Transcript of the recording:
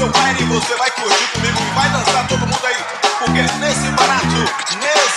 seu baile, você vai curtir comigo e vai dançar todo mundo aí. Porque nesse barato, nesse